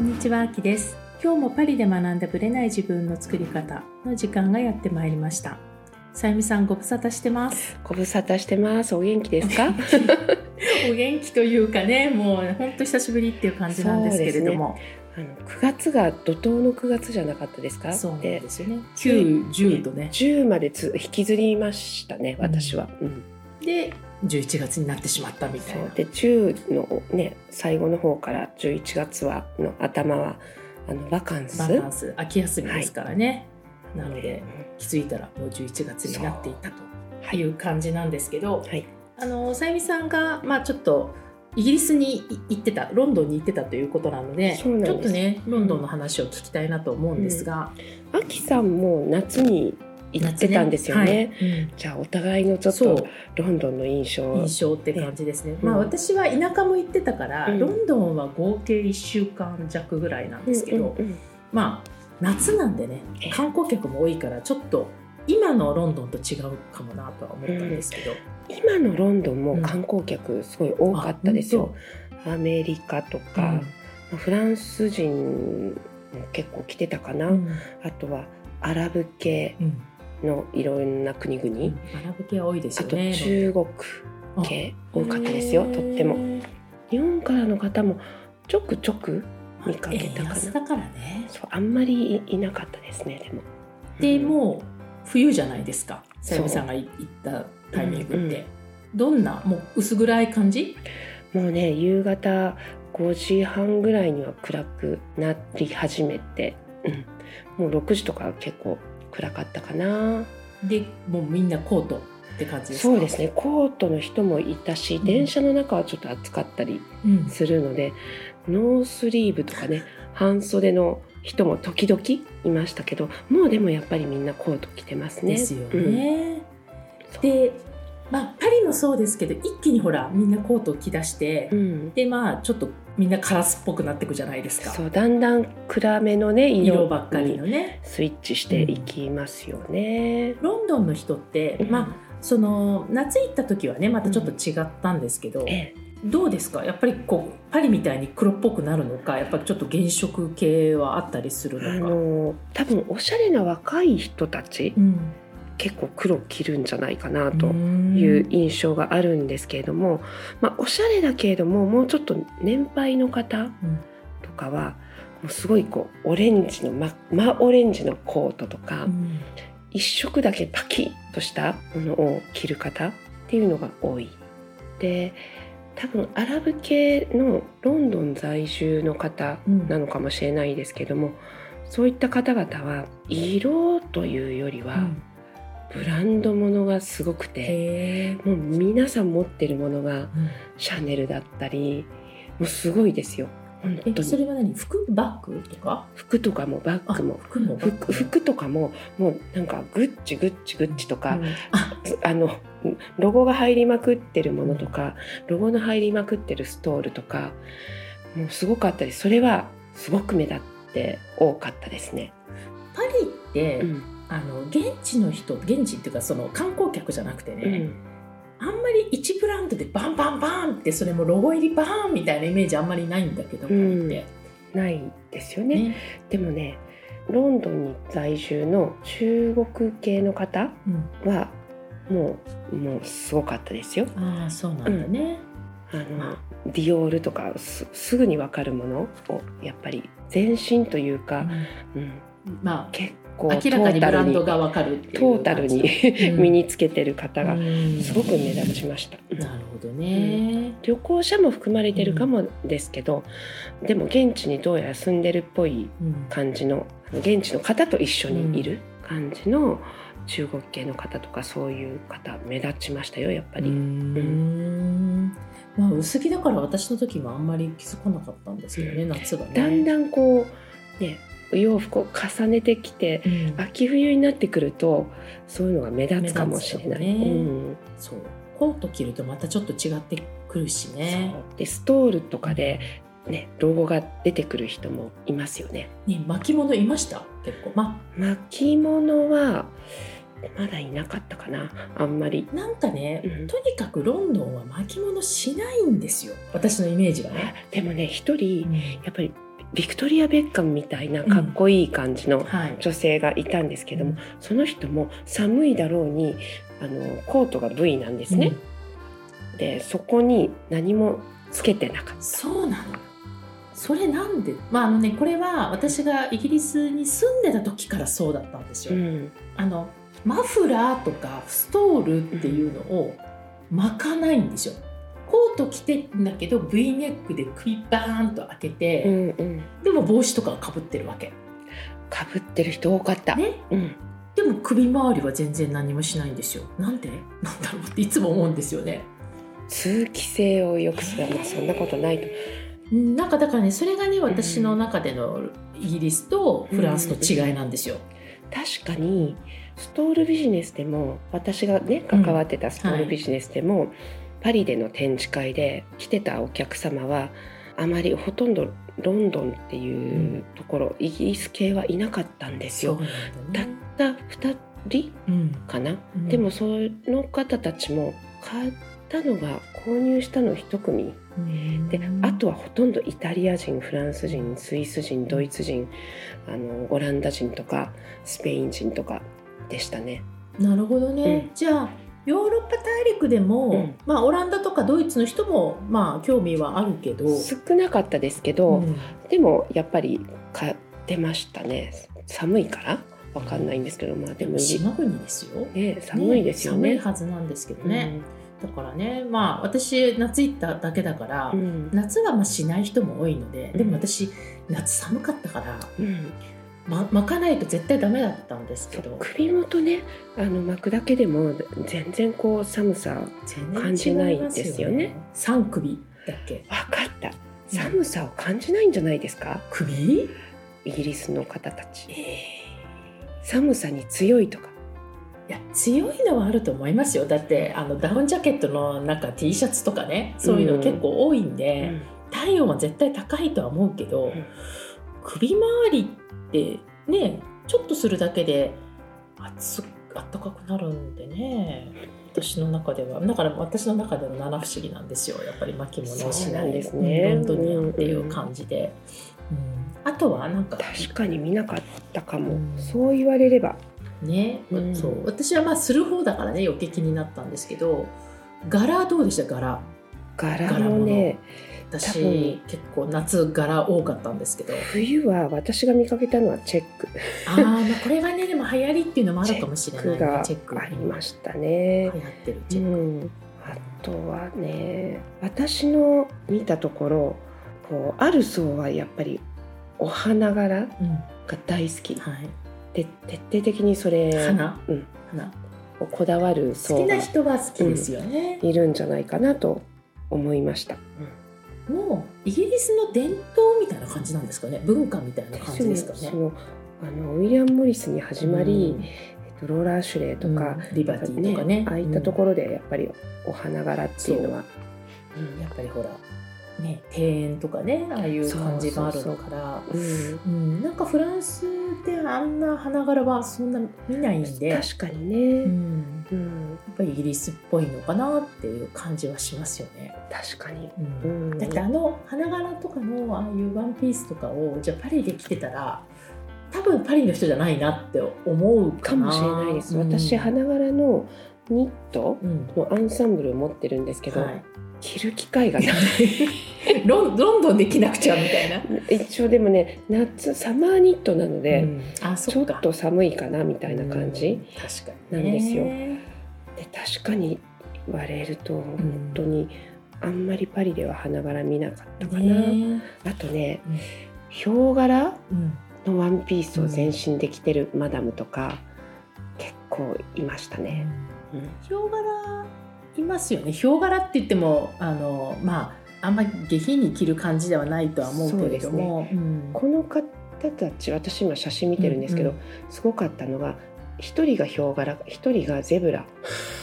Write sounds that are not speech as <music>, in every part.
んにちは、あきです。今日もパリで学んだブレない自分の作り方の時間がやってまいりました。さゆみさんご無沙汰してます。ご無沙汰してます。お元気ですか？<laughs> お元気というかね、もう本当久しぶりっていう感じなんですけれども、あの9月が怒涛の9月じゃなかったですか？そうでですよね。九、十とね。10までつ引きずりましたね。私は。うんで、11月になってしまったみたいな。で10のね最後の方から11月はの頭はあのバカンス？バカンス、秋休みですからね。なのでうん気づいたらもう11月になっていたとはい。いう感じなんですけど、はい。あのさゆみさんがまあちょっとイギリスに行ってたロンドンに行ってたということなのでちょっとねロンドンの話を聞きたいなと思うんですが、あきさんも夏に行ってたんですよね。はい。うん。じゃあお互いのちょっとロンドンの印象。印象って感じですね、うん。まあ私は田舎も行ってたから、うん。ロンドンは合計1週間弱ぐらいなんですけど、うんうんうん。まあ夏なんでねええ。観光客も多いからちょっと今のロンドンと違うかもなとは思ったんですけど、今のロンドンも観光客すごい多かったですよ。アメリカとあか、フランス人も結構来てたかな、うんうん。あとはアラブ系。うんのいろんな国々、アラブ系は多いですあとよね。中国系多かったですよとっても。日本からの方もちょくちょく見かけたかな。だからね。そうあんまりいいなかったですねでも。でうんもう冬じゃないですか。さゆみさんが行ったタイミングって、う。んうん。どんなもう薄暗い感じ？もうね夕方5時半ぐらいには暗くなり始めて、うん、もう6時とか結構暗かったかなでもうみんなコートって感じですか？そうですねコートの人もいたし、うん電車の中はちょっと暑かったりうん。するのでノースリーブとかね半袖の人も時々いましたけどもうでもやっぱりみんなコート着てますね。ですようんね。そうで、まあパリもそうですけど一気にほらみんなコートを着出して、うんでまあちょっとみんなカラスっぽくなってくじゃないですか。そうだんだん暗めのね色色ばっかりのね。スイッチしていきますよね。ロンドンの人って、まあその夏行った時はねまたちょっと違ったんですけど、ええどうですか？やっぱりこうパリみたいに黒っぽくなるのかやっぱりちょっと原色系はあったりするあのか？の多分おしゃれな若い人たちうん結構黒着るんじゃないかなとうん。いう印象があるんですけれども、まあ、おしゃれだけれどももうちょっと年配の方うん。とかはもうすごいこうオレンジの真真オレンジのコートとか、うん。一色だけパキッとしたものを着る方っていうのが多い。で多分アラブ系のロンドン在住の方うん。なのかもしれないですけども、そういった方々は色というよりは、うんブランドものがすごくてもう皆さん持ってるものがうん。シャネルだったりもうすごいですよ。本当に。えそれは何？服？バッグとか？服とかもバッグも。服とかももうなんかグッチグッチグッチとか、うん。ああのロゴが入りまくってるものとかロゴの入りまくってるストールとかもうすごかったです。それはすごく目立って多かったですね。パリって、うんあの現地の人現地っていうかその観光客じゃなくてね、うん。あんまり1ブランドでバンバンバンってそれもロゴ入りバーンみたいなイメージあんまりないんだけど、パリって。ないですよね。ね。でもねロンドンに在住の中国系の方うん。はもうもうすごかったですよ。ああそうなんだね。あのディオールとかすすぐに分かるものをやっぱり全身というか、うん、うん。ま結あ構明らかにブランドトータルにがわかるトータルにうん。<laughs> 身につけてる方がうん。すごく目立ちました。なるほどね。旅行者も含まれてるかもですけど、でも現地にどうやら住んでるっぽいうん。感じの現地の方と一緒にいる感じの中国系の方とかそういう方目立ちましたよやっぱり。ん。まあ薄着だから私の時もあんまり気づかなかったんですけどね、夏がね。だんだんこうねお洋服を重ねてきてうん秋冬になってくるとそういうのが目立つかもしれない。ねうんそうコート着るとまたちょっと違ってくるしね。でストールとかで、ね、ロゴが出てくる人もいますよね。ね巻物いました？結構。ま巻物はまだいなかったかなあんまり。なんかね、うんとにかくロンドンは巻物しないんですよ私のイメージはね。でもね一人やっぱりビクトリア・ベッカムみたいなかっこいい感じのはい。女性がいたんですけども、うん。その人も寒いだろうにあのコートが V なんですね。でそこに何もつけてなかっそうなの。それなんで？まああのねこれは私がイギリスに住んでた時からそうだったんですた。よ、ん。あのマフラーとかストールっていうのを巻かないんですよコート着てんだけど V ネックで首バーンと開けて、うんうん、でも帽子とかかぶってるわけ。かぶってる人多かった。ね。うん、でも首周りは全然何もしないんですよ。なんで？なんだろうっていつも思うんですよね。通気性を良くするのはそんなことないと。うん。なんかだからねそれがね私の中でのイギリスとフランスの違いなんですよ、確かにストールビジネスでも私がね関わってたストールビジネスでも、パリでの展示会で来てたお客様はあまりほとんどロンドンっていうところ、イギリス系はいなかったんですよ。そうたった2人うんかな、うん。でもその方たちも買ったのが購入したの1組。であとはほとんどイタリア人フランス人スイス人ドイツ人あのオランダ人とかスペイン人とかでしたね。なるほどね、うん。じゃあヨーロッパ大陸でも、うん。まあオランダとかドイツの人もまあ興味はあるけど、少なかったですけど、うん。でもやっぱり買ってましたね。寒いから？わかんないんですけどまあでも島国ですよ、ね寒いですよね。寒いはずなんですけどね、だからねまあ私夏行っただけだから、うんうん。夏はまあしない人も多いので、うん。でも私夏寒かったから、うんま、巻かないと絶対ダメだったんですけど。首元ねあの巻くだけでも全然こう寒さ感じないんですよね。三首だっけ？わかった。寒さを感じないんじゃないですか？首？イギリスの方たち。え寒さに強いとか。いや強いのはあると思いますよ。だってあのダウンジャケットのなんか T シャツとかねそういうの結構多いんで、体温は絶対高いとは思うけど、ん首周りってねちょっとするだけで熱あったかくなるんでね。私の中では。だから私の中での七不思議なんですよ。やっぱり巻物をしないですね。ロンドニアンっていう感じで、うんあとはなんか確かに見なかったかも、うん。そう言われれば。ね、うん。そう。私はまあする方だからね余計気になったんですけど。柄どうでした？柄。柄もね多私分。結構夏柄多かったんですけど。冬は私が見かけたのはチェック。あー、まあこれがねでも流行りっていうのもあるかもしれないチェックありまししたね。流。行ってるチうェック、ん、あとはね私の見たところこうある層はやっぱりお花柄うんが大好き。はい、で徹底的にそれ花。うん、花。をこだわる好層がきな人は好きですよね、いるんじゃないかなと思いました。もうイギリスの伝統みたいな感じなんですかね？文化みたいな感じですかね？あのウィリアム・モリスに始まり、うん。えっと、ローラー・シュレーとか、うん。リバティとかね。ああいったところでやっぱりお花柄っていうのは、やっぱりほらね庭園とかねああいう感じがあるから。なんかフランスであんな花柄はそんな見ないんで、確かにね、うん、うん。やっぱりイギリスっぽいのかなっていう感じはしますよね。確かに、うん。うん。だってあの花柄とかのああいうワンピースとかをじゃあパリで着てたら多分パリの人じゃないなって思うかもしれないです、うん。私花柄のニットうん。のアンサンブルを持ってるんですけど、はい、着る機会がない。<laughs> ロンロンドンで着なくちゃみたいな。一応でもね夏サマーニットなので、うん。あちょっと寒いかなみたいな感じ、なんですよ。ねで確かに言われると本当にあんまりパリでは花柄見なかったかな、ねあとねうん。ヒョウ柄うん。のワンピースを全身で着てるマダムとか、結構いましたね、うんヒョウ柄いますよね。ヒョウ柄って言ってもあのまああんまり下品に着る感じではないとは思うけれども、うん。この方たち私今写真見てるんですけど、うん。うすごかったのが一人がヒョウ柄一人がゼブラ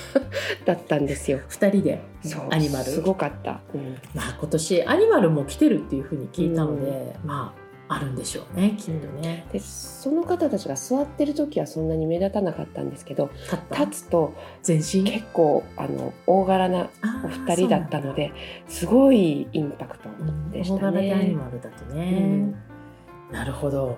<laughs> だったんですよ。二人でそう。アニマル。すごかった、うん。まあ今年アニマルも来てるっていうふうに聞いたので、まああるんでしょうねきっとね。でその方たちが座ってる時はそんなに目立たなかったんですけど立つと全身？結構あの大柄なお二人だったのですごいインパクトそうなんだうんでした大柄でアニね。マルだとうねん。なるほど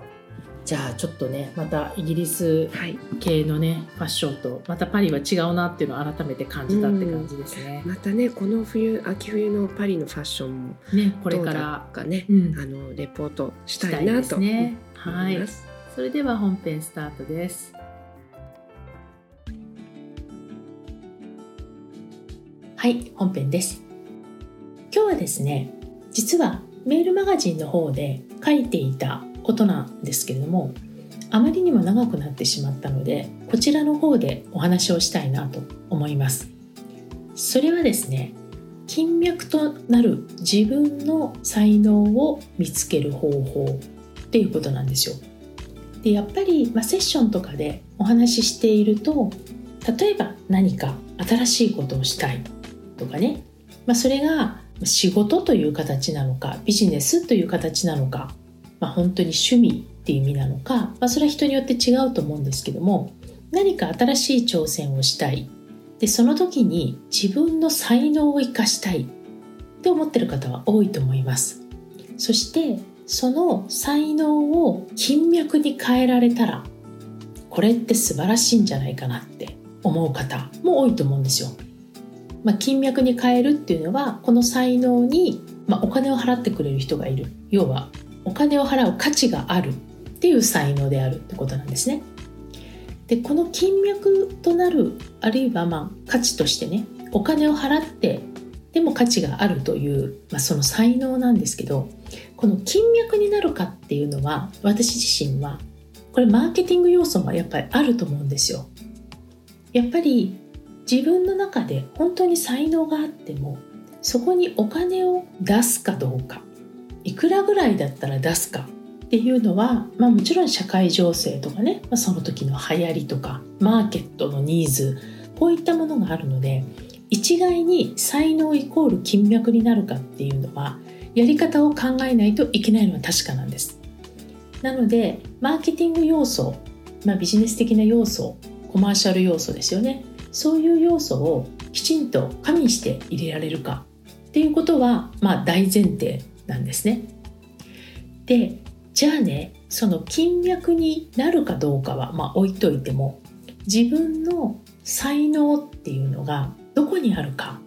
じゃあちょっとねまたイギリスはい、系のねファッションとまたパリは違うなっていうのを改めて感じたって感じですね。またねこの冬秋冬のパリのファッションもねこれからかね、うんあのレポートししたたいですいなと思ね。はい。それでは本編スタートです。はい、本編です。今日はですね、実はメールマガジンの方で書いていたことなんですけれども、あまりにも長くなってしまったので、こちらの方でお話をしたいなと思います。それはですね、金脈となる自分の才能を見つける方法っていうことなんですよ。でやっぱり、まあ、セッションとかでお話ししていると例えば何か新しいことをしたいとかね、まあ、それが仕事という形なのかビジネスという形なのか、まあ、本当に趣味っていう意味なのか、まあ、それは人によって違うと思うんですけども何か新しい挑戦をしたい。でその時に自分の才能を生かしたい。って思ってる方は多いと思います。そしてその才能を金脈に変えられたらこれって素晴らしいんじゃないかなって思う方も多いと思うんですよ。まあ、金脈に変えるっていうのはこの才能に、まあ、お金を払ってくれる人がいる。要はお金を払う価値があるっていう才能であるってことなんですね。でこの金脈となるあるいはまあ価値としてねお金を払ってでも価値があるという、まあ、その才能なんですけどこの金脈になるかっていうのは私自身はこれマーケティング要素もやっぱりあると思うんですよ。やっぱり自分の中で本当に才能があってもそこにお金を出すかどうかいくらぐらいだったら出すかっていうのは、まあ、もちろん社会情勢とかね、まあ、その時の流行りとかマーケットのニーズこういったものがあるので一概に才能イコール金脈になるかっていうのはやり方を考えないといけないのは確かなんです。なのでマーケティング要素、まあ、ビジネス的な要素コマーシャル要素ですよねそういう要素をきちんと加味して入れられるかっていうことは、まあ、大前提なんですね。でじゃあねその金脈になるかどうかは、まあ、置いといても自分の才能っていうのがどこにあるか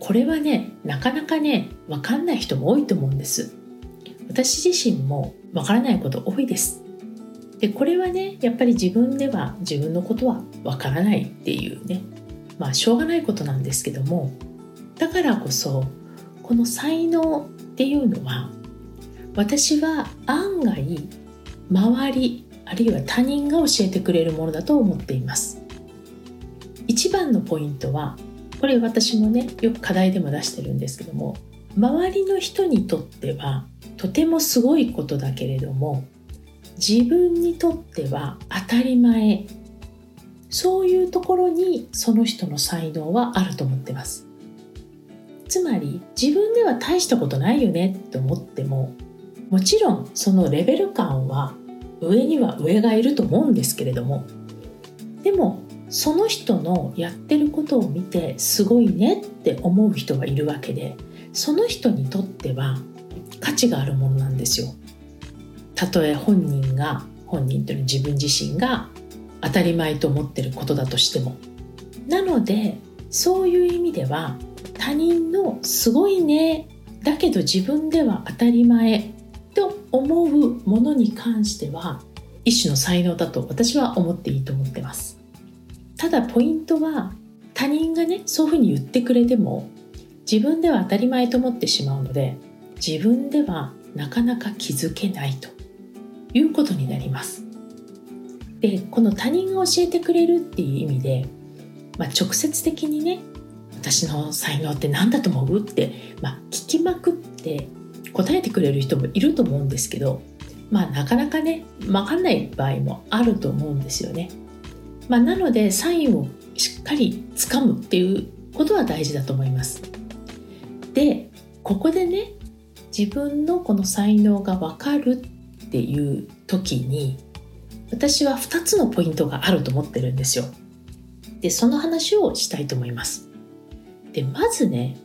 これはねなかなかね分かんない人も多いと思うんです。私自身も分からないこと多いです。でこれはねやっぱり自分では自分のことは分からないっていうね。まあしょうがないことなんですけどもだからこそこの才能っていうのは私は案外周りあるいは他人が教えてくれるものだと思っています。一番のポイントはこれ私もねよく課題でも出してるんですけども周りの人にとってはとてもすごいことだけれども自分にとっては当たり前。そういうところにその人の才能はあると思ってます。つまり自分では大したことないよねって思ってももちろんそのレベル感は上には上がいると思うんですけれどもでもその人のやってることを見てすごいねって思う人がいるわけでその人にとっては価値があるものなんですよ。たとえ本人が本人というのは自分自身が当たり前と思ってることだとしても。なのでそういう意味では他人のすごいねだけど自分では当たり前と思うものに関しては一種の才能だと私は思っていいと思ってます。ただポイントは他人がねそういうふうに言ってくれても自分では当たり前と思ってしまうので自分ではなかなか気づけないということになります。でこの他人が教えてくれるっていう意味で、まあ、直接的にね私の才能って何だと思う？って、まあ、聞きまくって答えてくれる人もいると思うんですけど、まあ、なかなかね分かんない場合もあると思うんですよね。まあ、なのでサインをしっかりつかむっていうことは大事だと思います。でここでね自分のこの才能が分かるっていう時に私は2つのポイントがあると思ってるんですよ。でその話をしたいと思います。でまずね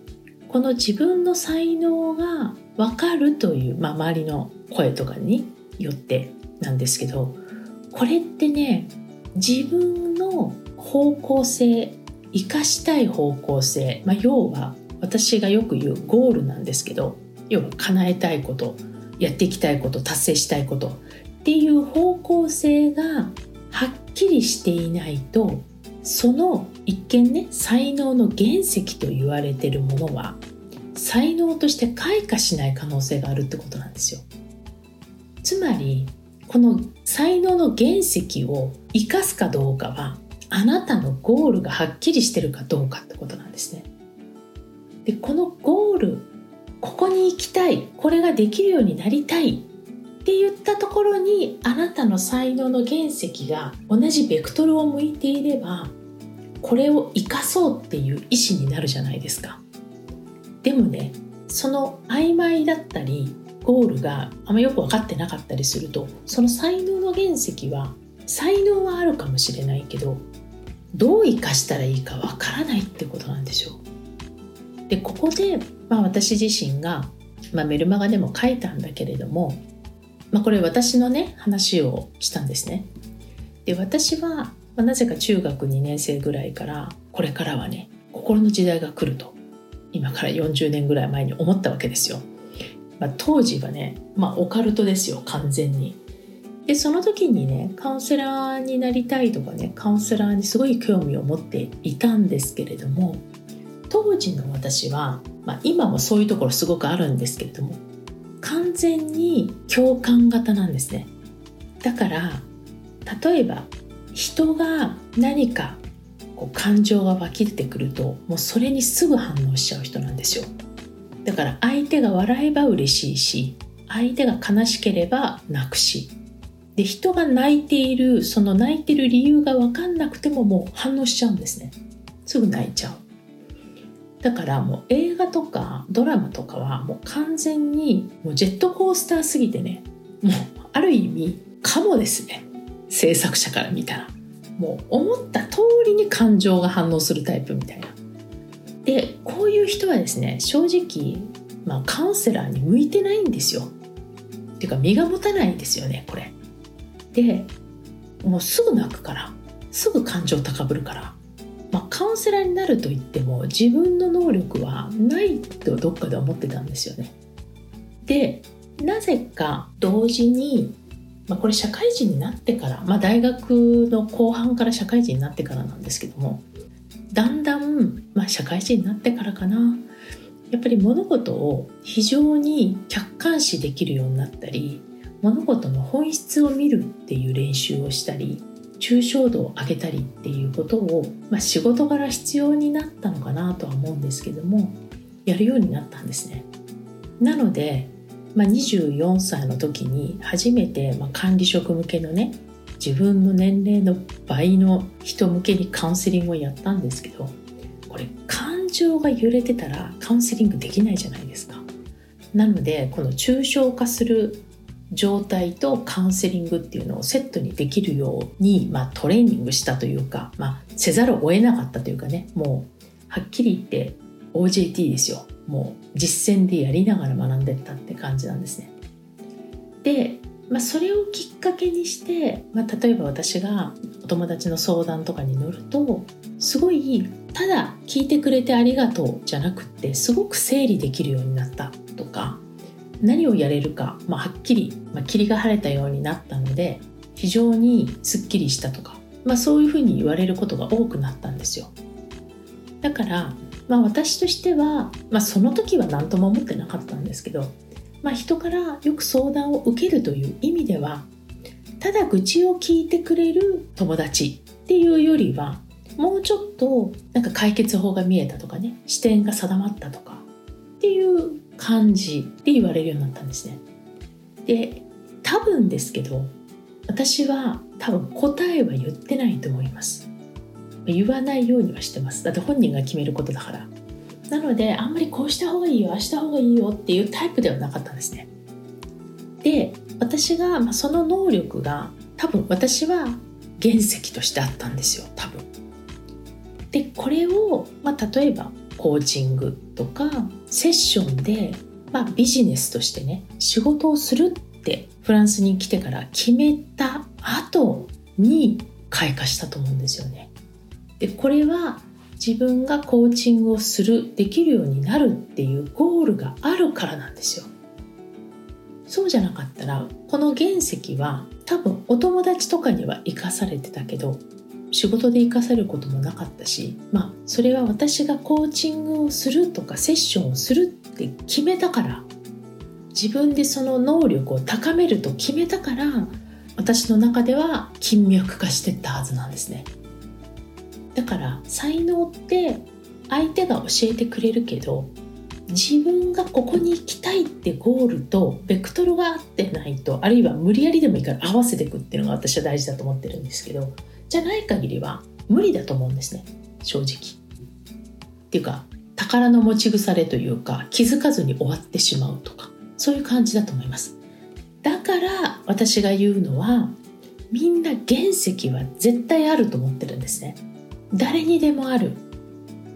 この自分の才能が分かるという、まあ、周りの声とかによってなんですけどこれってね自分の方向性生かしたい方向性、まあ、要は私がよく言うゴールなんですけど要は叶えたいことやっていきたいこと達成したいことっていう方向性がはっきりしていないとその一見ね才能の原石と言われてるものは才能として開花しない可能性があるってことなんですよ。つまりこの才能の原石を生かすかどうかはあなたのゴールがはっきりしてるかどうかってことなんですね。でこのゴールここに行きたいこれができるようになりたいって言ったところにあなたの才能の原石が同じベクトルを向いていればこれを生かそうっていう意思になるじゃないですかでもねその曖昧だったりゴールがあんまよく分かってなかったりするとその才能の原石は才能はあるかもしれないけどどう生かしたらいいかわからないってことなんでしょう。でここで、まあ、私自身が、まあ、メルマガでも書いたんだけれども、まあ、これ私のね話をしたんですね。で私は、まあ、なぜか中学2年生ぐらいからこれからはね心の時代が来ると今から40年ぐらい前に思ったわけですよ。まあ、当時はね、まあ、オカルトですよ完全に。でその時にねカウンセラーになりたいとかねカウンセラーにすごい興味を持っていたんですけれども当時の私は、まあ、今もそういうところすごくあるんですけれども完全に共感型なんですねだから例えば人が何かこう感情が湧き出てくるともうそれにすぐ反応しちゃう人なんですよ。だから相手が笑えば嬉しいし相手が悲しければ泣くし。で人が泣いているその泣いてる理由が分かんなくてももう反応しちゃうんですね。すぐ泣いちゃう。だからもう映画とかドラマとかはもう完全にもうジェットコースターすぎてね。もうある意味かもですね。制作者から見たらもう思った通りに感情が反応するタイプみたいな。でこういう人はですね正直、まあ、カウンセラーに向いてないんですよ。っていうか身が持たないんですよねこれ。でもうすぐ泣くからすぐ感情高ぶるから、まあ、カウンセラーになると言っても自分の能力はないとどっかで思ってたんですよね。でなぜか同時に、まあ、これ社会人になってから、まあ、大学の後半から社会人になってからなんですけどもだんだん、まあ、社会人になってからかなやっぱり物事を非常に客観視できるようになったり物事の本質を見るっていう練習をしたり抽象度を上げたりっていうことを、まあ、仕事柄必要になったのかなとは思うんですけどもやるようになったんですね。なので、まあ、24歳の時に初めて、まあ、管理職向けのね自分の年齢の倍の人向けにカウンセリングをやったんですけどこれ感情が揺れてたらカウンセリングできないじゃないですか。なのでこの抽象化する状態とカウンセリングっていうのをセットにできるように、まあ、トレーニングしたというか、まあ、せざるを得なかったというかねもうはっきり言って OJT ですよもう実践でやりながら学んでったって感じなんですね。で、まあ、それをきっかけにして、まあ、例えば私がお友達の相談とかに乗るとすごいただ聞いてくれてありがとうじゃなくってすごく整理できるようになったとか何をやれるか、まあ、はっきり、まあ、霧が晴れたようになったので非常にすっきりしたとか、まあ、そういうふうに言われることが多くなったんですよだから、まあ、私としては、まあ、その時は何とも思ってなかったんですけど、まあ、人からよく相談を受けるという意味ではただ愚痴を聞いてくれる友達っていうよりはもうちょっとなんか解決法が見えたとかね視点が定まったとかっていう感じで言われるようになったんですね。で多分ですけど私は多分答えは言ってないと思います。言わないようにはしてます。だって本人が決めることだから。なのであんまりこうした方がいいよああした方がいいよっていうタイプではなかったんですね。で私が、まあ、その能力が多分私は原石としてあったんですよ多分。でこれを、まあ、例えばコーチングとかセッションで、まあ、ビジネスとしてね仕事をするってってフランスに来てから決めた後に開花したと思うんですよね。でこれは自分がコーチングをするできるようになるっていうゴールがあるからなんですよ。そうじゃなかったらこの原石は多分お友達とかには生かされてたけど仕事で生かされることもなかったしまあそれは私がコーチングをするとかセッションをするって決めたから自分でその能力を高めると決めたから私の中では金脈化してったはずなんですね。だから才能って相手が教えてくれるけど自分がここに行きたいってゴールとベクトルが合ってないとあるいは無理やりでもいいから合わせていくっていうのが私は大事だと思ってるんですけどじゃない限りは無理だと思うんですね正直。っていうか宝の持ち腐れというか気づかずに終わってしまうとかそういう感じだと思います。だから私が言うのはみんな原石は絶対あると思ってるんですね。誰にでもある。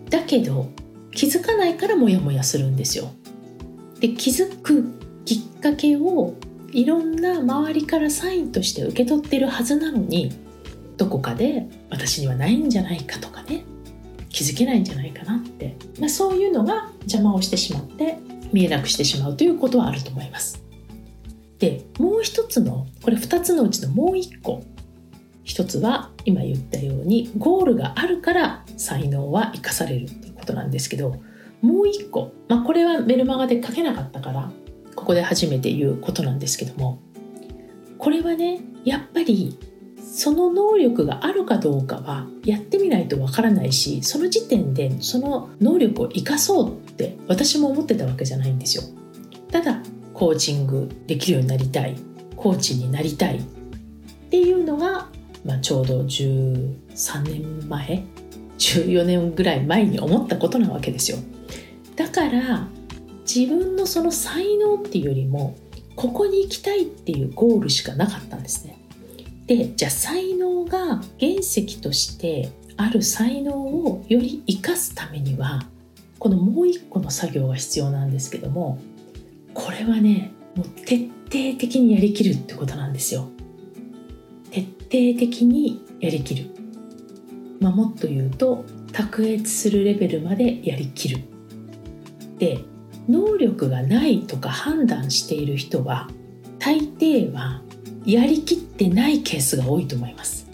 だけど気づかないからモヤモヤするんですよ。で気づくきっかけをいろんな周りからサインとして受け取ってるはずなのにどこかで私にはないんじゃないかとかね。気づけないんじゃないかなって、まあ、そういうのが邪魔をしてしまって見えなくしてしまうということはあると思います。でもう一つのこれ2つのうちのもう一個。一つは今言ったようにゴールがあるから才能は生かされるということなんですけどもう一個、まあ、これはメルマガで書けなかったからここで初めて言うことなんですけどもこれはねやっぱりその能力があるかどうかはやってみないとわからないしその時点でその能力を生かそうって私も思ってたわけじゃないんですよ。ただコーチングできるようになりたいコーチになりたいっていうのがまあ、ちょうど13年前14年ぐらい前に思ったことなわけですよ。だから自分のその才能っていうよりもここに行きたいっていうゴールしかなかったんですね。でじゃあ才能が原石としてある才能をより生かすためにはこのもう一個の作業が必要なんですけどもこれはねもう徹底的にやりきるってことなんですよ。徹底的にやりきる、まあ、もっと言うと卓越するレベルまでやりきる。で能力がないとか判断している人は大抵はやりきってないケースが多いと思います。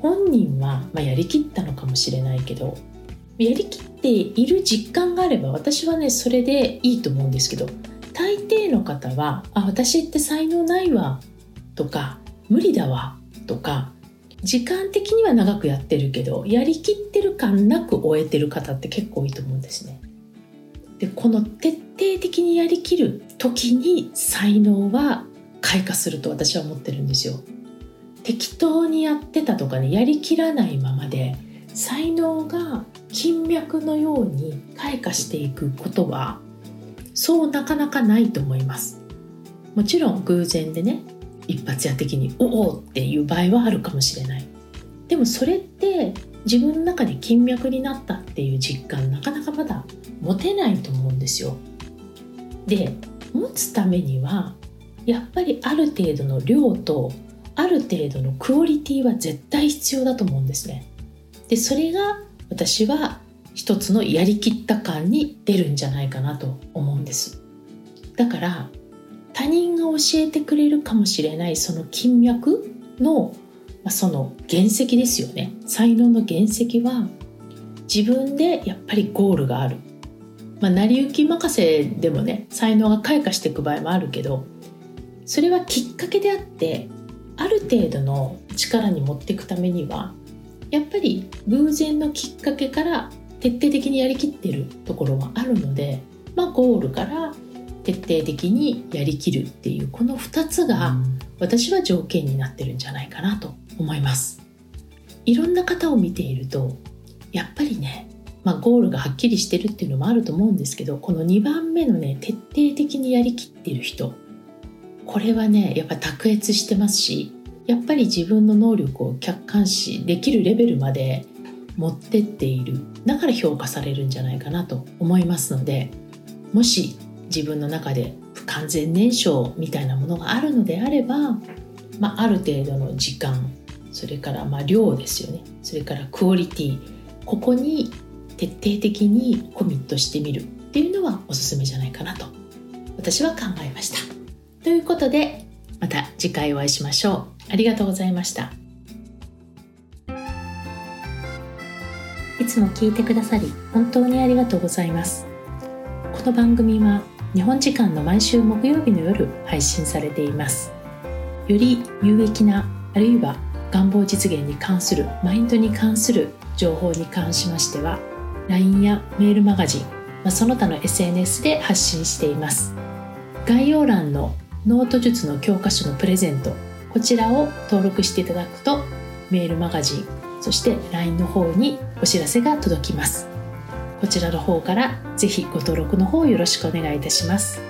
本人は、まあ、やりきったのかもしれないけどやりきっている実感があれば私はねそれでいいと思うんですけど大抵の方は「あ私って才能ないわ」とか無理だわとか時間的には長くやってるけどやりきってる感なく終えてる方って結構多いと思うんですね。でこの徹底的にやりきる時に才能は開花すると私は思ってるんですよ。適当にやってたとかねやりきらないままで才能が金脈のように開花していくことはそうなかなかないと思います。もちろん偶然でね一発屋的に「おお!」っていう場合はあるかもしれない。でもそれって自分の中で金脈になったっていう実感なかなかまだ持てないと思うんですよ。で持つためにはやっぱりある程度の量とある程度のクオリティは絶対必要だと思うんですね。でそれが私は一つのやりきった感に出るんじゃないかなと思うんです。だから他人が教えてくれるかもしれないその金脈の、まあ、その原石ですよね。才能の原石は自分でやっぱりゴールがある、まあ、成り行き任せでもね才能が開花していく場合もあるけどそれはきっかけであってある程度の力に持っていくためにはやっぱり偶然のきっかけから徹底的にやりきってるところはあるので、まあ、ゴールから徹底的にやりきるっていうこの2つが私は条件になってるんじゃないかなと思います。いろんな方を見ているとやっぱりね、まあ、ゴールがはっきりしてるっていうのもあると思うんですけどこの2番目のね徹底的にやりきってる人これはねやっぱ卓越してますしやっぱり自分の能力を客観視できるレベルまで持ってっているだから評価されるんじゃないかなと思いますのでもし自分の中で不完全燃焼みたいなものがあるのであれば、まあ、ある程度の時間それからまあ量ですよね。それからクオリティここに徹底的にコミットしてみるっていうのはおすすめじゃないかなと私は考えました。ということでまた次回お会いしましょう。ありがとうございました。いつも聞いてくださり本当にありがとうございます。この番組は日本時間の毎週木曜日の夜配信されています。より有益なあるいは願望実現に関するマインドに関する情報に関しましては LINE やメールマガジン、まあ、その他の SNS で発信しています。概要欄のノート術の教科書のプレゼントこちらを登録していただくとメールマガジンそして LINE の方にお知らせが届きます。こちらの方からぜひご登録の方よろしくお願いいたします。